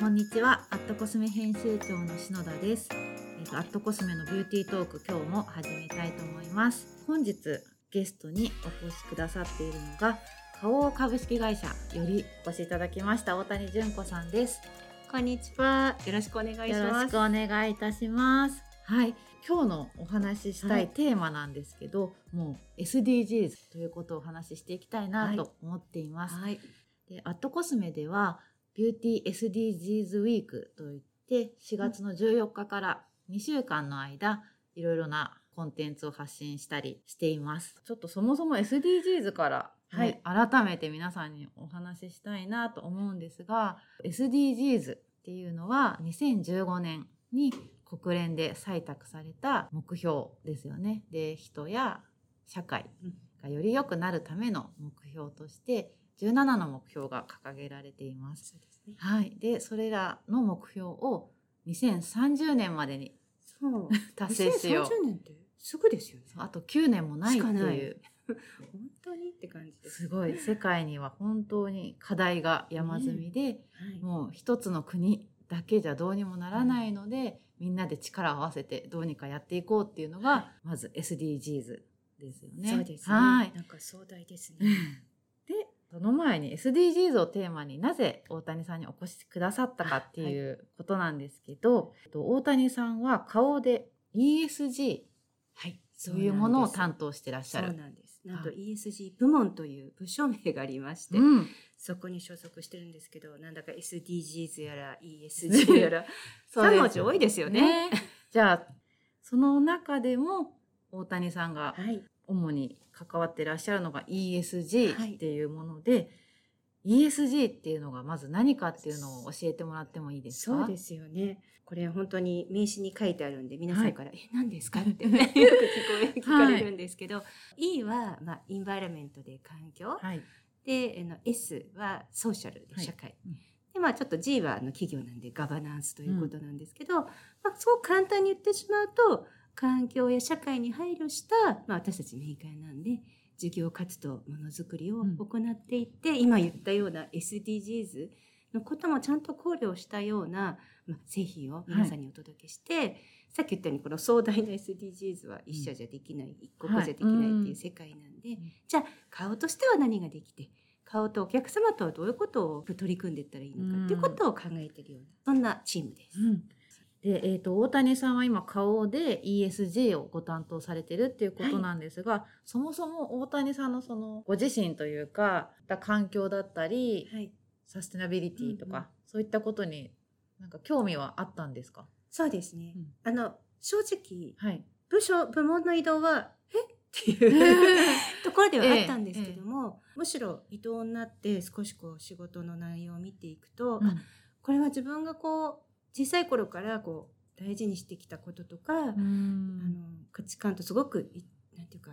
こんにちは。アットコスメ編集長の篠田です。えっ、とアットコスメのビューティートーク今日も始めたいと思います。本日ゲストにお越しくださっているのが花王株式会社よりお越しいただきました大谷純子さんです。こんにちは。よろしくお願いします。よろしくお願いいたします。はい。今日のお話ししたはい。いテーマなんですけど、もう SDGs ということをお話ししていきたいなと思っています、はい。でアットコスメではビューティー SDGs ウィークといって4月の14日から2週間の間いろいろなコンテンツを発信したりしています。ちょっとそもそも SDGs から、ね改めて皆さんにお話ししたいなと思うんですが SDGs っていうのは2015年に国連で採択された目標ですよね。で人や社会がより良くなるための目標として17の目標が掲げられています。そうですね。はい、でそれらの目標を2030年までに。達成しよう。2030年ってすぐですよね。あと9年もないってしかないいう本当にって感じです。すごい世界には本当に課題が山積みで、はい。もう一つの国だけじゃどうにもならないので、みんなで力を合わせてどうにかやっていこうっていうのが、はまず SDGs ですよね。そうですね。はい。なんか壮大ですね。でその前に SDGs をテーマになぜ大谷さんにお越しくださったかっていうことなんですけど、えっと大谷さんは顔で ESG はい。というものを当担当してらっしゃる。そうなんです。なんとは ESG 部門という部署名がありまして、うん、そこに所属してるんですけど、なんだか SDGs やら ESG やら、そうです3文字多いですよね。じゃあその中でも大谷さんがはい。主に関わってらっしゃるのがはい。ESG っていうもので、ESG っていうのがまず何かっていうのを教えてもらってもいいですか？そうですよね。これ本当に名刺に書いてあるんで皆さはいんから「え何ですか? 」ってよく聞こえ聞かれるんですけど、E はまあインバイラメントで環境、はい、であの S はソーシャルはい。で社会、うん。でまあちょっと G はあの企業なんでガバナンスということなんですけど、まあ、そう簡単に言ってしまうと環境や社会に配慮した、まあ、私たちメーカーなんで事業活動ものづくりをうん。行っていって、今言ったような SDGs のこともちゃんと考慮したような、まあ、製品を皆さんにお届けして、さっき言ったようにこの壮大な SDGs は一社じゃできない、一国じゃできないっていう世界なんで、ん。じゃあ顔としては何ができて顔とお客様とはどういうことを取り組んでいったらいいのかっていうことを考えているようなそんなチームです。うんで、えー、と大谷さんは今顔で ESG をご担当されてるっていうことなんですが、そもそも大谷さんのそのご自身というか環境だったりはい、サステナビリティとか、うんうんそういったことになんか興味はあったんですか、そうですね。うん。あの正直はい、部署部門の移動はえ？っていう ところではあったんですけども、むしろ移動になって少しこう仕事の内容を見ていくと、あこれは自分がこう小さい頃からこう大事にしてきたこととか、うん。あの価値観とすごくいなんていうか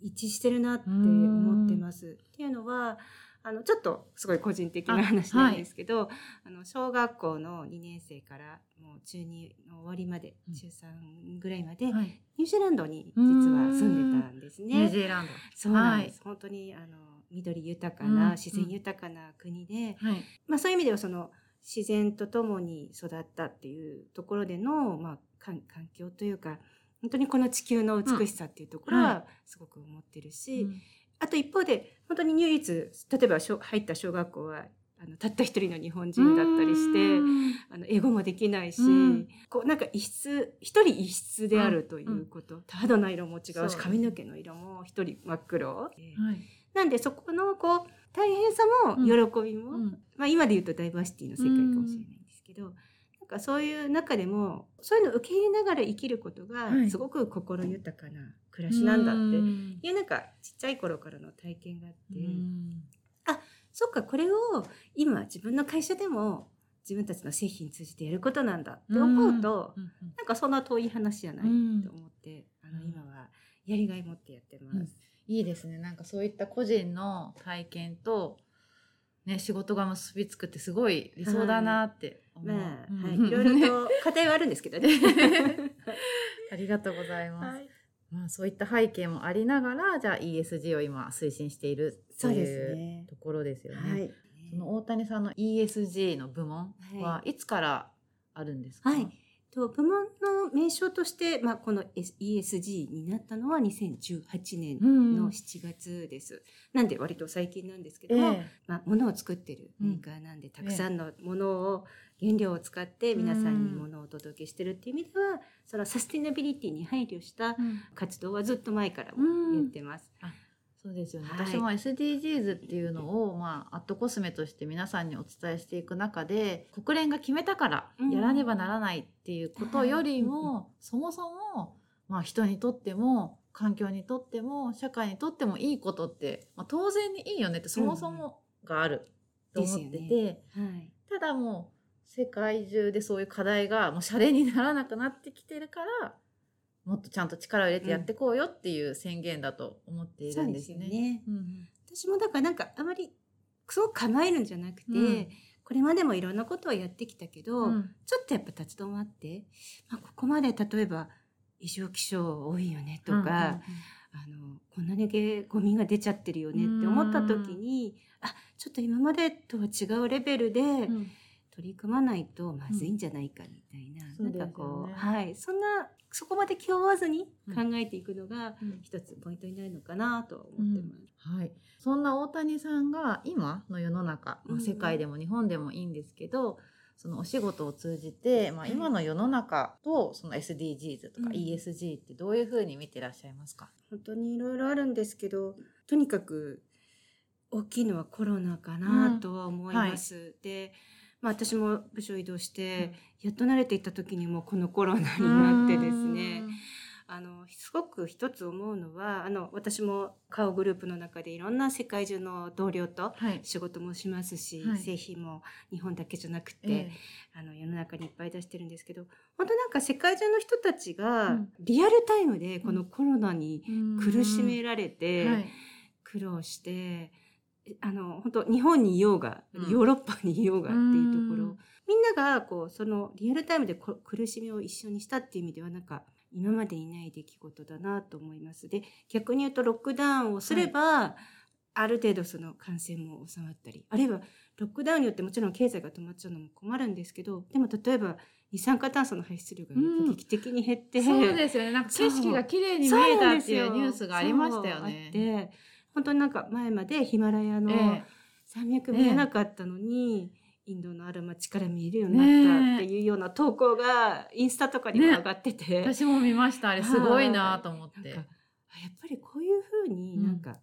一致してるなって思ってます。っていうのはあのちょっとすごい個人的な話なんですけどあ、の小学校の2年生からもう中2の終わりまで、うん。中3ぐらいまで、はい、ニュージーランドに実は住んでたんですニューね。ジーランド。そうなんです、本当にあの緑豊かうん。な自然豊かな国で、はい、まあ、そういう意味ではその自然とともに育ったっていうところでの、まあ、環環境というか本当にこの地球の美しさっていうところうん。はすごく思ってるし、うん。あと一方で本当に唯一例えば小入った小学校はあのたった一人の日本人だったりして。うん。あの英語もできないし、うん。こうなんか一室一人一室であるということ、肌の色も違うし髪の毛の色も一人真っ黒、で。はい。なんでそこのこう大変さもうん。喜びも、うん。まあ、今で言うとダイバーシティの世界かもしれないんですけど、なんかそういう中でもそういうのを受け入れながら生きることがはい。すごく心豊かな暮らしなんだってうん。いうなんかちっちゃい頃からの体験があって、うん。そっかこれを今自分の会社でも自分たちの製品通じてやることなんだって思うと、うん。うん。なんかそんな遠い話じゃないうんと思って、あの今はやりがい持ってやってます。うんいいですね。なんかそういった個人の体験と、ね、仕事が結びつくってすごい理想だなって思う、まあ、うん。はい、いろいろと課題はあるんですけどね。ありがとうございます、はい。まあ、そういった背景もありながらじゃあ ESG を今推進しているというところですよね。はい。その大谷さんの ESG の部門はいつからあるんですか、はいと部門の名称として、まあ、この ESG になったのは2018年の7月です。なんで割と最近なんですけども、えまあ、物を作ってるメーカーなんで、たくさんのものを原料を使って皆さんに物をお届けしてるっていう意味では、そのサスティナビリティに配慮したうん。活動はずっと前からもやってます。そうですよね、はい。私も SDGs っていうのを、まあ、アットコスメとして皆さんにお伝えしていく中で国連が決めたからうん。やらねばならないっていうことよりも、はい そもそも、まあ、人にとっても環境にとっても社会にとってもいいことって、まあ、当然にいいよねってそもそもがあると思ってて、ですはい。ただもう世界中でそういう課題がもうシャレにならなくなってきてるからもっとちゃんと力を入れてやっていこうよっていう宣言だと思っているんですね。そうですよね。うんうん。私もだからなんかあまりすごく構えるんじゃなくて、うん。これまでもいろんなことをやってきたけど、うん。ちょっとやっぱ立ち止まって、まあ、ここまで例えば異常気象多いよねとか、あのこんなにげゴミが出ちゃってるよねって思った時に、あちょっと今までとは違うレベルでうんうんうん取り組まないとまずいん。じゃないかみたいな、うんなんかこう、はいそんなそこまで気負わずに考えていくのがうん。一つポイントになるのかなと思ってます。はい、そんな大谷さんが今の世の中、まあ、うん世界でも日本でもいいんですけど、そのお仕事を通じて、まあ、はい。今の世の中とその SDGs とかうん。ESG ってどういうふうに見てらっしゃいますか、本当にいろいろあるんですけどとにかく大きいのはコロナかなとは思います。で、まあ、私も部署移動して、やっと慣れていった時にもうこのコロナになってですね。あのすごく一つ思うのはあの私も顔グループの中でいろんな世界中の同僚とはい、仕事もしますし、はい。製品も日本だけじゃなくて、えあの世の中にいっぱい出してるんですけど本当なんか世界中の人たちうがん。リアルタイムでこのコロナにえ苦しめられて、はい。苦労してあの本当日本にいようが、うん。ヨーロッパにいようがっていうところ、うん。みんながこうそのリアルタイムでこ苦しみを一緒にしたっていう意味ではなんか今までにない出来事だなと思います。で逆に言うとロックダウンをすれば、ある程度その感染も収まったり。あるいはロックダウンによってもちろん経済が止まっちゃうのも困るんですけどでも例えば二酸化炭素の排出量がうん。劇的に減って、そうですよね。なんか景色が綺麗に見えたっていうニュースがありましたよね。て本当になんか前までヒマラヤのえ山脈見えなかったのに、インドのある町から見えるようになったっていうような投稿がインスタとかにも上がってて、え私も見ましたあれすごいなと思って。やっぱりこういうふうにうん。なんか、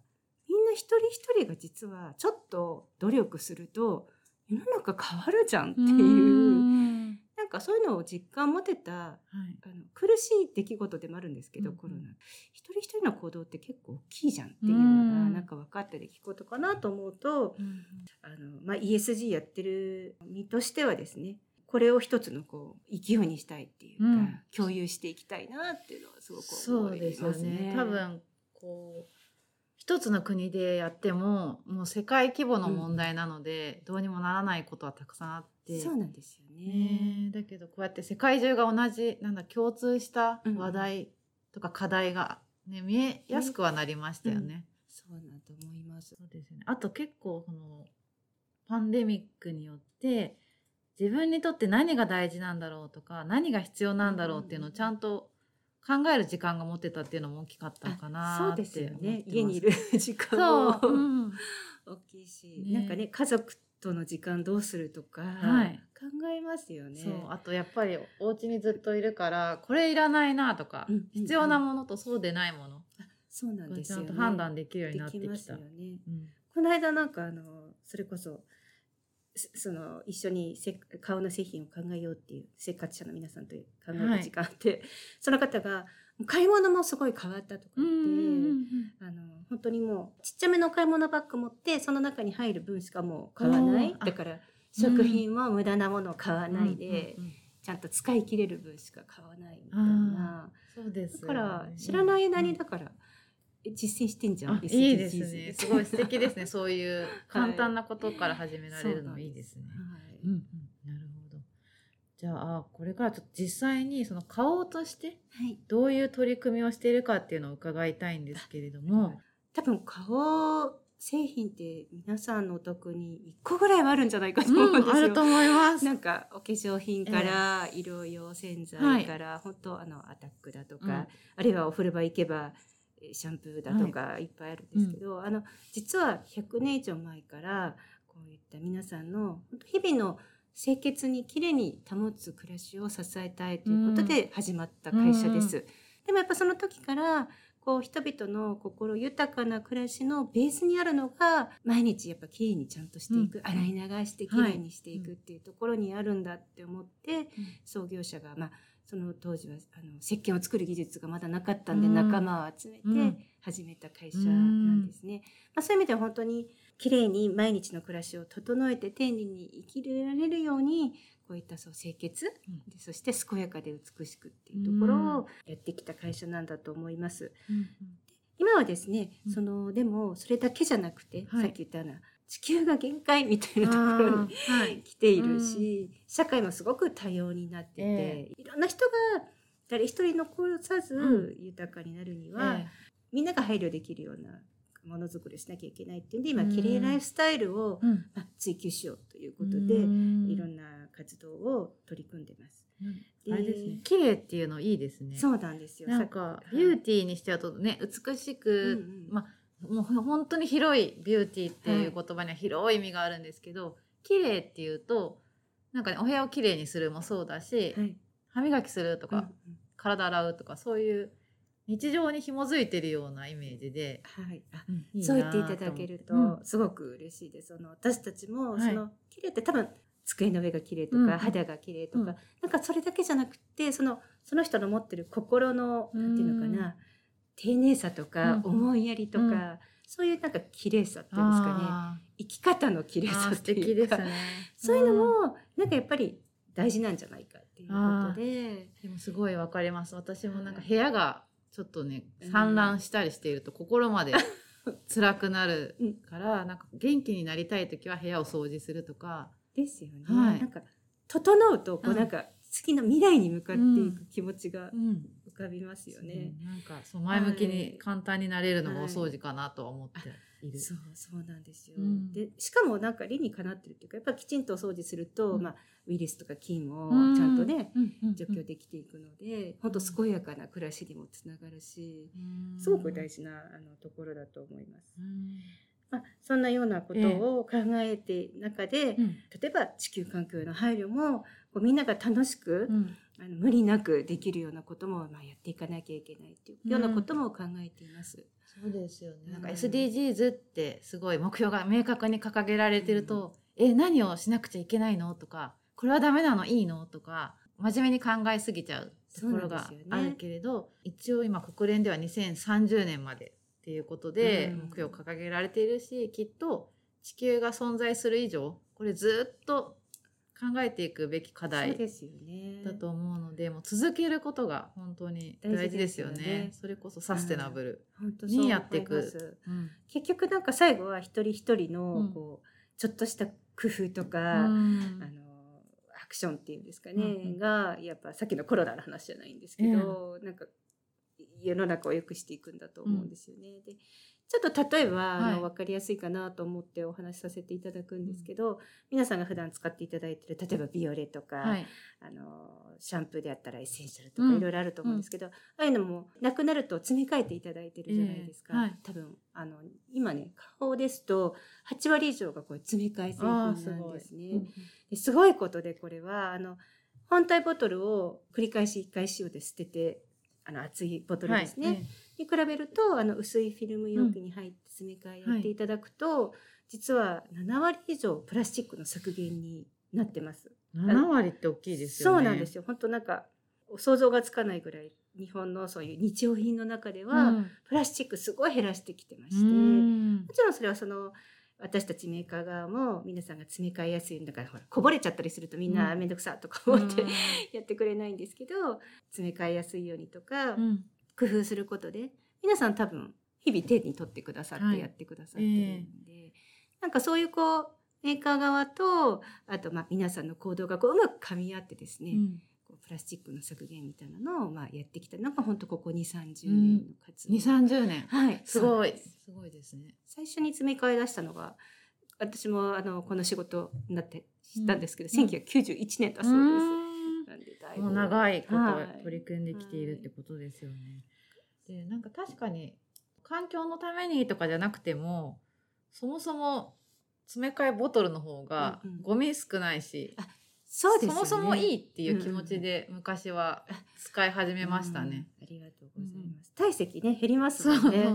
みんな一人一人が実はちょっと努力すると世の中変わるじゃんっていううんなんかそういうのを実感持てたはい。あの苦しい出来事でもあるんですけど、うんうん。コロナ。一人一人の行動って結構大きいじゃんっていうのうんがなんか分かった出来事かなと思うと、あのまあ、ESG やってる身としてはですねこれを一つのこう勢いにしたいっていうか、うん。共有していきたいなっていうのはすごくそう思いですよますね。ね。多分こう一つの国でやってももう世界規模の問題なので、どうにもならないことはたくさんあって。そうなんですよね。ねだけどこうやって世界中が同じなんだ共通した話題とか課題が、ね、見えやすくはなりましたよね。そうなんだと思います。そうですよね。あと結構このパンデミックによって自分にとって何が大事なんだろうとか何が必要なんだろうっていうのをちゃんと考える時間が持てたっていうのも大きかったのかなそうですよね。家にいる 時間も。う。ん。大きいし、ね。なんかね家族との時間どうするとか、はい。考えますよね。そう。あとやっぱりお家にずっといるからこれいらないなとか、うんうんうん。必要なものとそうでないもの。そうなんがちゃですよね。んと判断できるようになってできた。すよね。うん。この間なんかあのそれこそすその一緒にせ顔の製品を考えようっていう生活者の皆さんと考える時間あって、その方が買い物もすごい変わったとか言って、あの本当にもうちっちゃめの買い物バッグ持ってその中に入る分しかもう買わない。だから食品も無駄なものを買わないで、ちゃんと使い切れる分しか買わないみたいな。そうですよね。だから知らない間にだから実践してんじゃん、いいですね。すごい素敵ですね。そういう簡単なことから始められるのそうなんいいですね。はいうんうん、なるほど。じゃあこれからちょっと実際にその買おうとしてはいどういう取り組みをしているかっていうのを伺いたいんですけれども、多分買おう製品って皆さんのお得に1個ぐらいはあるんじゃないかと思うんですよ。あると思います。なんかお化粧品から色用洗剤から、本当あのアタックだとか、うんあるいはお風呂場行けばえーシャンプーだとかい。っぱいあるんですけど、あの実は100年以上前からこういった皆さんの日々の清潔にきれいに保つ暮らしを支えたいということで始まった会社です。でもやっぱその時からこう人々の心豊かな暮らしのベースにあるのが毎日やっぱきれいにちゃんとしていく、うん。洗い流してきれいにしていくっていうところにあるんだって思って、創業者がまあその当時はあの石鹸を作る技術がまだなかったんでうん。仲間を集めうん。て始めた会社なんですね。まあ、そういう意味では本当にきれいに毎日の暮らしを整えて丁寧に生きられるようにこういったそう清潔。うん。でそして健やかで美しくっていうところをやってきた会社なんだと思います。うん今はですね、うん。そのでもそれだけじゃなくて、はい。さっき言ったような地球が限界みたいなところにはい。来ているし、社会もすごく多様になってて、えいろんな人が誰一人残さずう豊かになるには、えみんなが配慮できるようなものづくりをしなきゃいけないっていうんで今、うんきれいライフスタイルを。まあ追求しようということで、うんいろんな活動を取り組んでます。あれですね。綺麗っていうのいいですね。そうなんですよ。なんかビューティーにしてはとね美しく、うんうんまあもう本当に広いビューティーっていう言葉には広い意味があるんですけど、綺麗っていうとなんかねお部屋をきれいにするもそうだし、はい、歯磨きするとか、うんうん。体洗うとかそういう日常に紐づいてるようなイメージで、はい、そう言っていただけるとすごく嬉しいです。その私たちもはい。その綺麗って多分机の上が綺麗とか、うん。肌が綺麗とか、うん。なんかそれだけじゃなくてそのその人の持ってる心のうん。なんていうのかな丁寧さとか、うん思いやりとか、うん。そういうなんか綺麗さっていうんですかね。あ生き方の綺麗さっていうかね。そういうのんもなんかやっぱり大事なんじゃないかっていうことで。でもすごいわかります。私もなんかはい部屋がちょっとねうん。散乱したりしていると心まで 辛くなるうん。から、なんか元気になりたい時は部屋を掃除するとか、ですよね。はい。なんか整うとこううん。なんか次の未来に向かっていく気持ちがかびますよね。なんかそう前向きはい。に簡単になれるのがはい。お掃除かなとは思っている。そうそうなんですよ。うん。でしかもなんか理にかなってるっていうかやっぱきちんとお掃除すると、うん。まあ、ウイルスとか菌もうん。ちゃんとね、除去できていくので、本当健やかな暮らしにもつながるし、うん。すごく大事なあのところだと思います。うん。まあ、そんなようなことを考えて中で、うん。例えば地球環境への配慮もこうみんなが楽しく、うんあの無理なくできるようなことも、まあ、やっていかなきゃいけないっていうようなことも考えています。そうですよね。なんかうん SDGs ってすごい目標が明確に掲げられてると、え、何をしなくちゃいけないの？とか、これはダメなの？いいの？とか、真面目に考えすぎちゃうところがあるけれど、一応今国連では2030年までっていうことでうん。目標掲げられているし、きっと地球が存在する以上、これずっと考えていくべき課題ですよね。だと思うので、もう続けることが本当に大事ですよね。よねそれこそサステナブル。にやっていくうん結局なんか最後は一人一人のうんこう、ちょっとした工夫とか、うんあのアクションっていうんですかね、うんうんがやっぱさっきのコロナの話じゃないんですけど、なんか世の中を良くしていくんだと思うんですよね。でちょっと例えば、あはい。の分かりやすいかなと思ってお話しさせていただくんですけど、皆さんが普段使っていただいてる例えばビオレとか、はい。あのシャンプーであったらエッセンシャルとかうん。いろいろあると思うんですけど、ああいうのもなくなると詰め替えていただいてるじゃないですか、ええ。はい。多分あの今ね顔ですと8割以上がこれ詰め替え製品ああ、なん。ですね。うんですごいことでこれはあの本体ボトルを繰り返し1回使用で捨ててあの熱いボトルですね、はいに比べるとあの薄いフィルム容器に入って詰め替えやっていただくと、実は7割以上プラスチックの削減になってます。7割って大きいですよね。そうなんですよ。本当なんか想像がつかないぐらい日本のそういう日用品の中では、うん。プラスチックすごい減らしてきてまして、うん。もちろんそれはその私たちメーカー側も皆さんが詰め替えやすいんだからほらこぼれちゃったりするとみんなうん。面倒くさとか思って、うん。やってくれないんですけど詰め替えやすいようにとか、うん。工夫することで皆さん多分日々手に取ってくださっはい。てやってくださってるんで、なんかそういうこうメーカー側とあとまあ皆さんの行動がこううまく噛み合ってですね、うん。プラスチックの削減みたいなのをまあやってきたのが本当ここ2 3 0年の活動、二三十年。はい。すごい。いいですね。最初に詰め替え出したのが私もあのこの仕事になって知ったんですけど、うん1991年だそうです。なんでだいぶもう長いことはい取り組んできているってことですよね。でなんか確かに環境のためにとかじゃなくてもそもそも詰め替えボトルの方がうんうんゴミ少ないし、そうですよね。そもそもいいっていう気持ちで昔は使い始めましたね。うん。ありがとうございます。体積ね減りますもんね。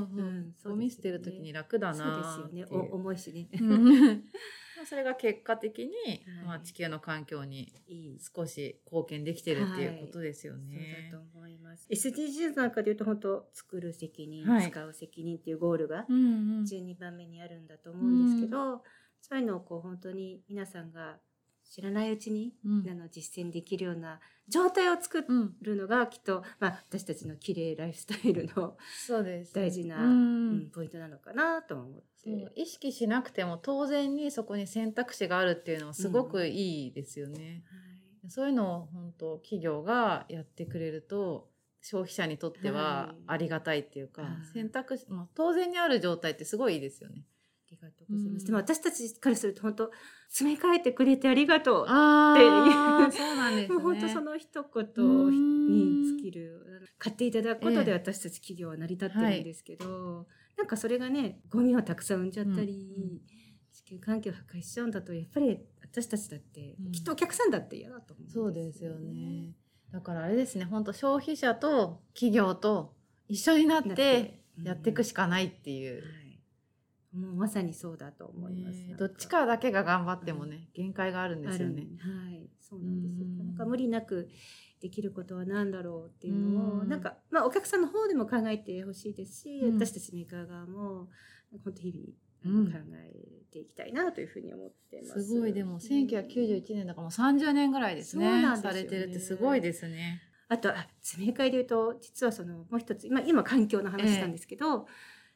ゴミ捨てる時に楽だなそうです。よね。お重いしね。うん それが結果的に、はいまあ、地球の環境に。少し貢献できてるっていうことですよそうね。だと思います。SDGs なんかで言うと本当作る責任、はい使う責任っていうゴールがうんうん12番目にあるんだと思うんですけど、そういうのをこう本当に皆さんが知らないうちに、うん。あの実践できるような状態を作うんるのがきっと、まあ、私たちの綺麗ライフスタイルのそうです。大事な、うん。うんポイントなのかなと思って。意識しなくても当然にそこに選択肢があるっていうのはすごくいいですよね。はい。そういうのを本当企業がやってくれると消費者にとってははい。ありがたいっていうか、はい。選択肢、まあ、当然にある状態ってすごいいいですよね。ありがとうございます。うんでも私たちからすると本当詰め替えてくれてありがとう。あーそうなんですね。もう本当その一うん言に尽きる買っていただくことでええ私たち企業は成り立ってるんですけど、なんかそれがねゴミをたくさん生んじゃったり、うんうん地球環境を破壊しちゃうんだとやっぱり私たちだって、うんきっとお客さんだって嫌だと思うんそうですよね。だからあれですね、本当消費者と企業と一緒になっててやっていくしかないっていう。はいもうまさにそうだと思います。どっちかだけが頑張ってもね、限界があるんですよね。はい、そうなんですよ。うん。なんか無理なくできることは何だろうっていうのを、うん。なんかまあお客さんの方でも考えてほしいですし、うん。私たちメーカー側も本当日々、うん考えていきたいなというふうに思ってます。すごい。でも1991年だからもう30年ぐらいですねそうなんですよね。されてるってすごいですね。あとあ詰め替えで言うと実はそのもう一つ今今環境の話なんですけど、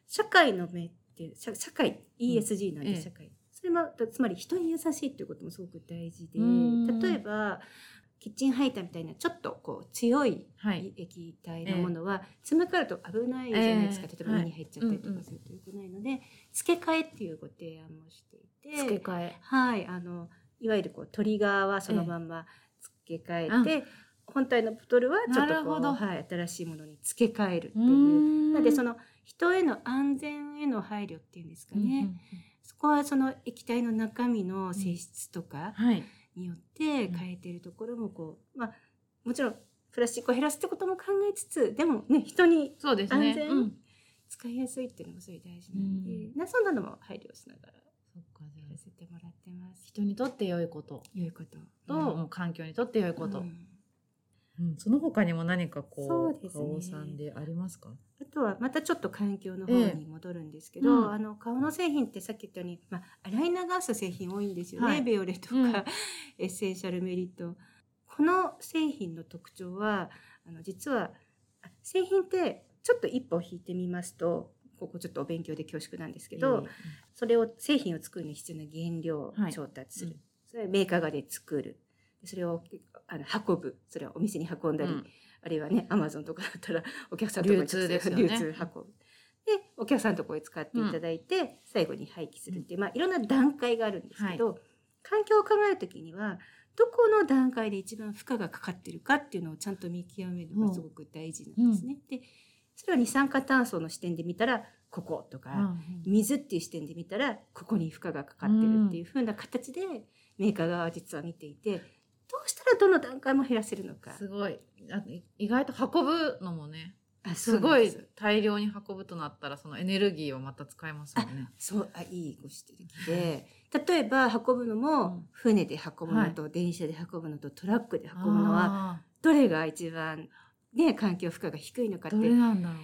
社会の目っていう社社会 ESG なんでええ社会、それもつまり人に優しいっていうこともすごく大事でうん。例えばキッチンハイターみたいなちょっとこう強いはい。液体のものは詰め替えると危ないじゃないですか、ええ。例えば目に入っちゃったりとかするとよくないので、付け替えっていうご提案もしていて。付け替え。はい、あのいわゆるこうトリガーはそのまんま付け替えて、本体のボトルはちょっとこう、はい、新しいものに付け替えるっていう。ん。なのでその人への安全への配慮っていうんですかね、うんうんうん。そこはその液体の中身の性質とかはい。によって変えてるところもこう、まあもちろんプラスチックを減らすってことも考えつつでもね人にそうですね。安全うん。使いやすいっていうのもすごい大事なので、うん。なそんなのも配慮しながらやらせてもらってます。人にとって良いこと。良いこと。と、もう環境にとって良いこと。うんうんその他にも何かこうそうですね。さんでありますか？あとはまたちょっと環境の方に戻るんですけど、ええうん。あの顔の製品ってさっき言ったように、まあ、洗い流す製品多いんですよね、はい。ベオレとか、うん。エッセンシャルメリット。この製品の特徴はあの実はあ製品ってちょっと一歩引いてみますとここちょっとお勉強で恐縮なんですけど、それを製品を作るのに必要な原料調達する、うん。それはメーカー側で作るそれをあの運ぶそれをお店に運んだり、うん。あるいはねアマゾンとかだったら お客さんとこに流通ですよね。流通運ぶ。でお客さんのところに使っていただいて、最後に廃棄するっていう、まあ、いろんな段階があるんですけど、環境を考えるときにはどこの段階で一番負荷がかかってるかっていうのをちゃんと見極めるのがすごく大事なんですね。でそれは二酸化炭素の視点で見たらこことか、うん水っていう視点で見たらここに負荷がかかってるっていう風な形でメーカー側は実は見ていてどうしたらどの段階も減らせるのか。すごい。あ意外と運ぶのもね、あすごい大量に運ぶとなったらそのエネルギーをまた使えますもんね。そうあいいご指摘で。例えば運ぶのうもん。船で運ぶのと、電車で運ぶのとトラックで運ぶのはあどれが一番、ね、環境負荷が低いのかって。ーどれなんだろう。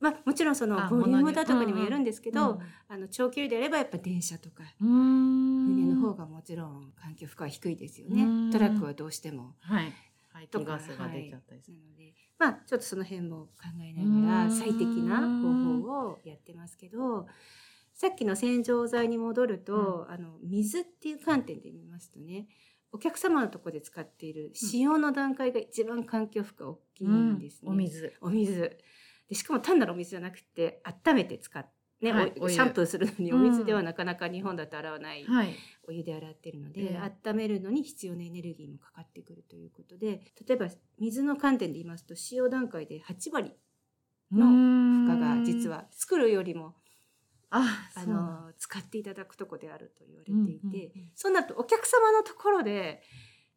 まあ、もちろんそのあボリュームだとかにもよるんですけど、あの長距離であればやっぱ電車とか。うん、船の方がもちろん環境負荷は低いですよねうんトラックはどうしても。はい。排気ガスが出ちゃったりする。はいなのでまあちょっとその辺も考えながうんら最適な方法をやってますけどさっきの洗浄剤に戻ると、あの水っていう観点で見ますとねお客様のところで使っている使用の段階が一番環境負荷大きいんですね。お水。お水でしかも単なるお水じゃなくて温めて使っね、はいシャンプーするのにお水ではなかなか日本だと洗わないはい。お湯で洗ってるので、ええ。温めるのに必要なエネルギーもかかってくるということで例えば水の観点で言いますと使用段階で8割の負荷が実は。は作るよりもあ、あの使っていただくとこであると言われていて、うんうんうん。そうなるとお客様のところで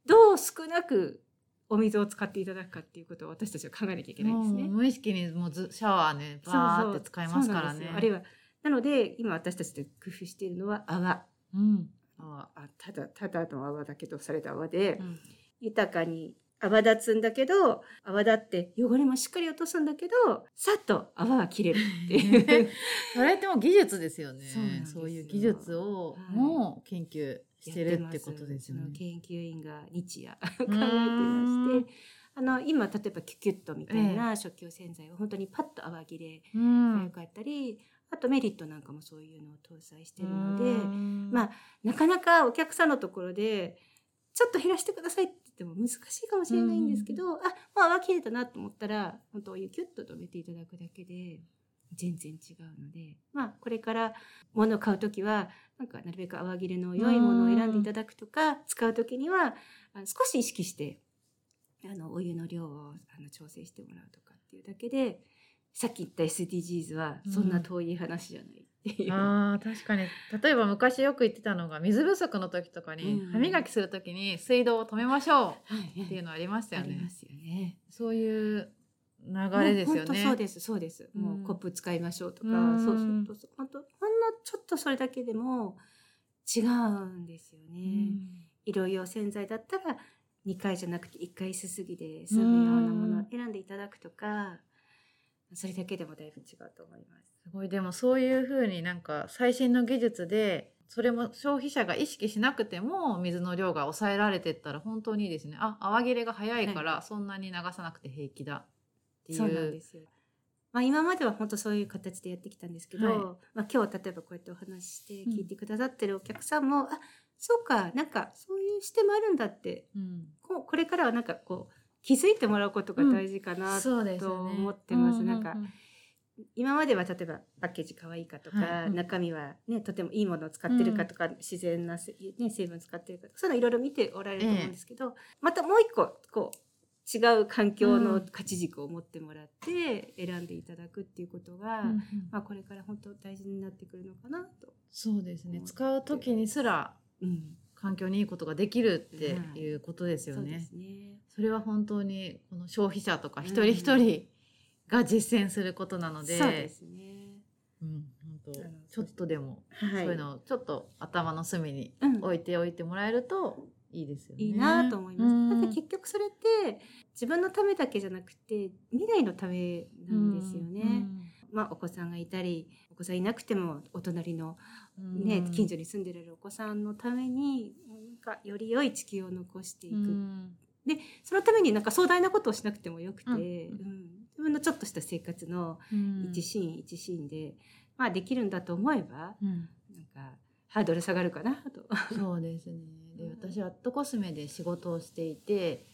どう少なくお水を使っていただくかっていうことを私たちは考えなきゃいけないんですね。無意識にもうずシャワーねバーって使いますからね。あるいはなので今私たちで工夫しているのは泡。うん。ああただただの泡だけどされた泡で、うん。豊かに泡立つんだけど泡立って汚れもしっかり落とすんだけどさっと泡が切れるっていう。それってもう技術ですよね。そういう技術をはい。もう研究してるってことですよね。研究員が日夜 考えてまして。あの今例えばキュキュットみたいな食器用洗剤を本当にパッと泡切れうん。が良かったり、あとメリットなんかもそういうのを搭載してるので、うん。まあなかなかお客さんのところでちょっと減らしてくださいって言っても難しいかもしれないんですけど、あまあ泡切れたなと思ったら本当お湯キュッと止めていただくだけで全然違うのでまあこれから物を買う時はなんかなるべく泡切れの良いものを選んでいただくとか使う時には少し意識してあのお湯の量をあの調整してもらうとかっていうだけでさっき言った SDGs はそんな遠い話じゃないっていう。あー確かに。例えば昔よく言ってたのが水不足の時とかにうん。歯磨きする時に水道を止めましょはい、うっていうのありましたよね。ありますよね。そういう流れですよね。そうですそうです。もうコップ使いましょうとか、うん。そうそう。そうそう本当ほんのちょっとそれだけでも違うんですよね。うん。色用洗剤だったら2回じゃなくて1回すすぎで済むようなものを選んでいただくとか、それだけでもだいぶ違うと思います。すごい。でもそういうふうになんか最新の技術でそれも消費者が意識しなくても水の量が抑えられてったら本当にいいですね。あ泡切れが早いからそんなに流さなくて平気だっていうそうなんですよ。まあ、今までは本当そういう形でやってきたんですけど、はい。まあ、今日例えばこうやってお話しして聞いてくださってるお客さんも、あそうかなんかそういう視点もあるんだってうん。こうこれからはなんかこう気づいてもらうことが大事かな、と思ってます。ううなんか今までは例えばパッケージ可愛いかとか、はい。うん。中身はねとてもいいものを使ってるかとか、自然なせ、ね、成分使ってるかとかそういうのいろいろ見ておられると思うんですけど、またもう一個こう違う環境の価値軸を持ってもらって選んでいただくっていうことが、うんうん。まあ、これから本当大事になってくるのかなと。そうですね。使う時にすらうん環境にいいことができるってい。うことですよそうでね。すね。それは本当にこの消費者とか一人一人が実践することなので、そうですね。うん本当ちょっとでもはい、そういうのをちょっと頭の隅にうん。置いておいてもらえるといいですよね。いいなと思います。うんなんか結局それって自分のためだけじゃなくて未来のためなんですよね。まあお子さんがいたりお子さんいなくてもお隣のうんね、近所に住んでるお子さんのためになんかより良い地球を残していく、うんそのためになんか壮大なことをしなくてもよくて、うんうん自分のちょっとした生活のうん一シーン一シーンで、まあできるんだと思えばうんなんかハードル下がるかなと。そうですね。で私はアットコスメで仕事をしていて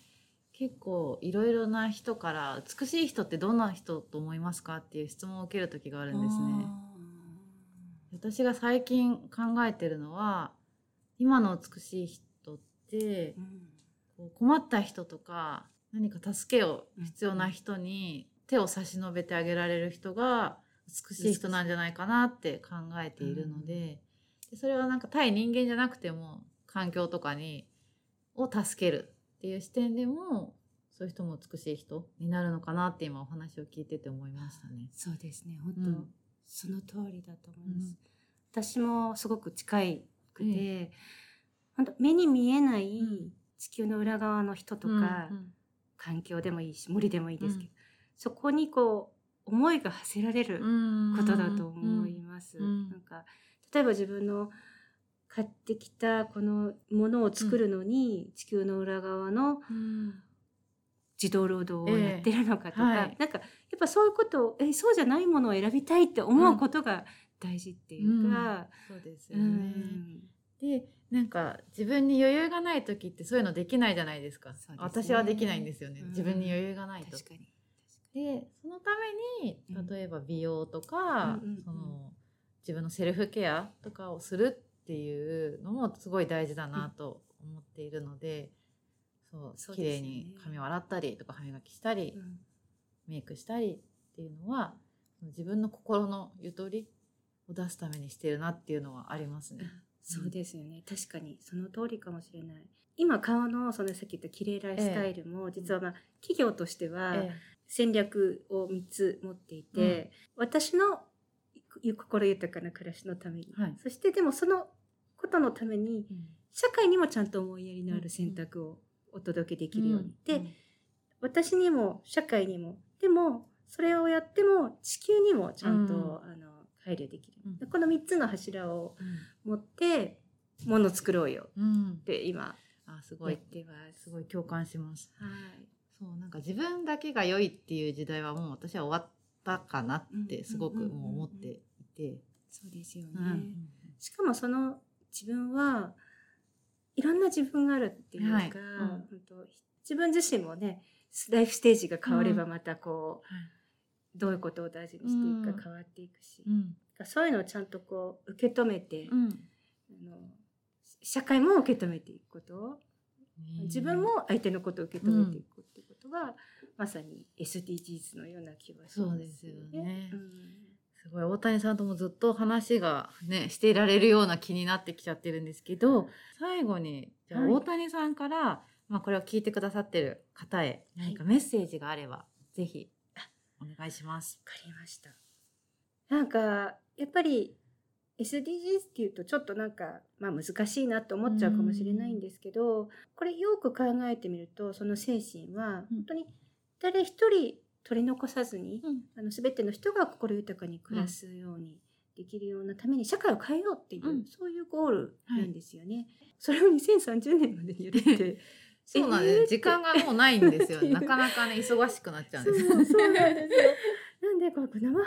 結構いろいろな人から美しい人ってどんな人と思いますか？っていう質問を受ける時があるんですね。私が最近考えてるのは今の美しい人ってうん。こう困った人とか何か助けを必要な人に手を差し伸べてあげられる人が美しい人なんじゃないかなって考えているのででそれはなんか対人間じゃなくても環境とかにを助けるっていう視点でもそういう人も美しい人になるのかなって今お話を聞いてて思いましたね。そうですね。本当、うん。その通りだと思います、私もすごく近いくて、え本当目に見えないうん。地球の裏側の人とか、うんうん。環境でもいいし森でもいいですけど、うん。そこにこう思いが馳せられることだと思います。うん。なんか例えば自分の買ってきたこのものを作るのに、地球の裏側のうん自動労働をやってるのかとか、ええはい。なんかやっぱそういうことをえそうじゃないものを選びたいって思うことが大事っていうか、そうですうよね。ん。でなんか自分に余裕がない時ってそういうのできないじゃないですか。すね。私はできないんですよね、うん。自分に余裕がないと。確かにでそのためにうん。例えば美容とか、うんうんうん。その自分のセルフケアとかをするっていうのもすごい大事だなと思っているので、そうそう綺麗に髪を洗ったりとか歯磨きしたり、うん。メイクしたりっていうのは自分の心のゆとりを出すためにしてるなっていうのはありますね。そうですよね。確かにその通りかもしれない。今顔のそのさっき言った綺麗ライフスタイルも、実はまあ企業としてはえ戦略を3つ持っていて、私の心豊かな暮らしのために、はい。そしてでもそのことのためにえ社会にもちゃんと思いやりのある選択をお届けできるように、で、私にも社会にもでもそれをやっても地球にもちゃんと、うんあの配慮できる、この3つの柱を持ってもの作ろうよ。って今あすごい。やってます。すごい共感します。はい。そうなんか自分だけが良いっていう時代はもう私は終わったかなってすごくもう思っていて、そうですよね、うん。しかもその自分はいろんな自分があるっていうか、はい。うん本当自分自身もねライフステージが変わればまたこう、はい。どういうことを大事にしていくか変わっていくし、うん。そういうのをちゃんとこう受け止めて、うん。あの社会も受け止めていくこと、自分も相手のことを受け止めていくってことが、まさに SDGs のような気がしますそうですよねうんすごい大谷さんともずっと話がねしていられるような気になってきちゃってるんですけど最後にじゃ大谷さんから、まあ、これを聞いてくださってる方へ何かメッセージがあれば、ぜひお願いします。わかりました。なんか、やっぱり SDGs っていうとちょっとなんか、まあ難しいなと思っちゃうかもしれないんですけど、これよく考えてみると、その精神はうん本当に誰一人取り残さずに、あの全ての人が心豊かに暮らすようにできるようなために社会を変えようっていう、うん。そういうゴールなんですよね。それを2030年までにやるって。そうなんです、えーって。時間がもうないんですよ。なかなかね忙しくなっちゃうんです。そうなんですよ。なんでこれ生半可な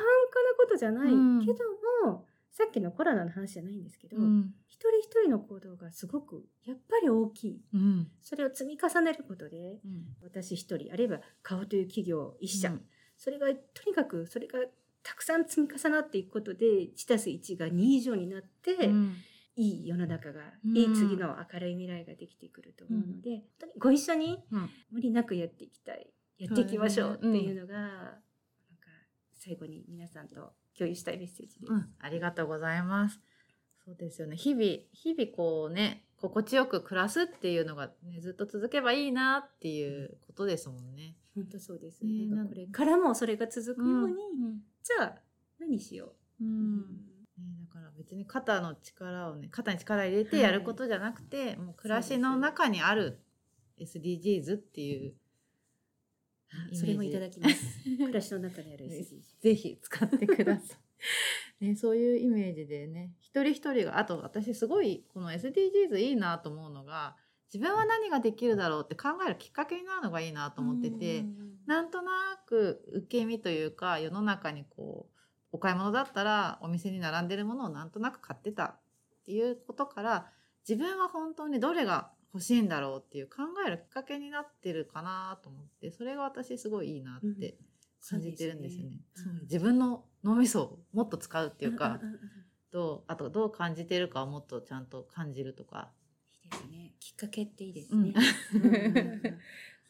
ことじゃないうんけども、さっきのコロナの話じゃないんですけど、うん。一人一人の行動がすごくやっぱり大きい。うん。それを積み重ねることで、うん。私一人、あるいは顔という企業一社、うん。それがとにかくそれがたくさん積み重なっていくことで、1たす1が2以上になって、うん。いい世の中が、うん。いい次の明るい未来ができてくると思うので、本当にご一緒にうん。無理なくやっていきたいやっていきましょうっていうのが、なんか最後に皆さんと共有したいメッセージです。うん、ありがとうございます。そうですよね。日々、日々こうね、心地よく暮らすっていうのが、ね、ずっと続けばいいなっていうことですもんね。本当そうです。ねなんかこれからもそれが続くように、うんじゃあ何しよう。うんね、だから別に肩の力をね肩に力入れてやることじゃなくて、もう暮らしの中にある SDGs っていうあそれもいただきます。暮らしの中にある。ぜひ使ってください。ね、そういうイメージでね一人一人があと私すごいこの SDGs いいなと思うのが自分は何ができるだろうって考えるきっかけになるのがいいなと思ってて、なんとなく受け身というか世の中にこうお買い物だったらお店に並んでるものをなんとなく買ってたっていうことから自分は本当にどれが欲しいんだろうっていう考えるきっかけになってるかなと思ってそれが私すごいいいなって感じてるんですよね。そうですね自分の脳みそをもっと使うっていうか、どうあとどう感じてるかをもっとちゃんと感じるとか、いいですね。きっかけっていいですうんね。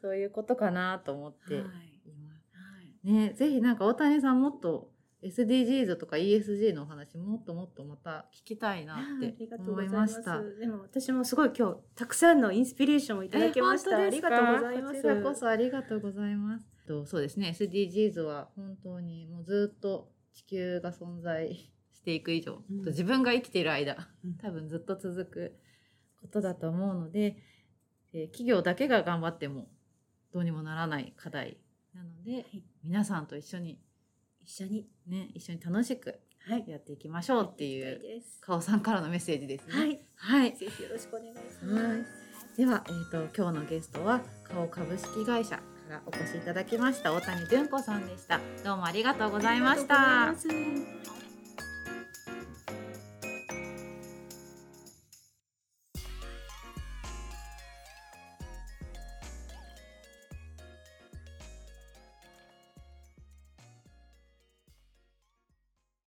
そういうことかなと思ってはいいます。はいね、ぜひなんか大谷さんもっと SDGs とか ESG のお話もっともっとまた聞きたいなっあて思いました。でも私もすごい今日たくさんのインスピレーションをいただきました。えありがとうございます。こちらこそありがとうございます。とそうですね SDGs は本当にもうずっと地球が存在していく以上、うんと自分が生きている間うん多分ずっと続くことだと思うので、えー企業だけが頑張ってもどうにもならない課題なので、はい皆さんと一緒に一緒にね一緒に楽しくはいやっていきましょうっていやうかおさんからのメッセージですね。はい。はい。ぜひよろしくお願いしはいます。では、えー、と今日のゲストは顔株式会社からお越しいただきました大谷純子さんでした。どうもありがとうございました。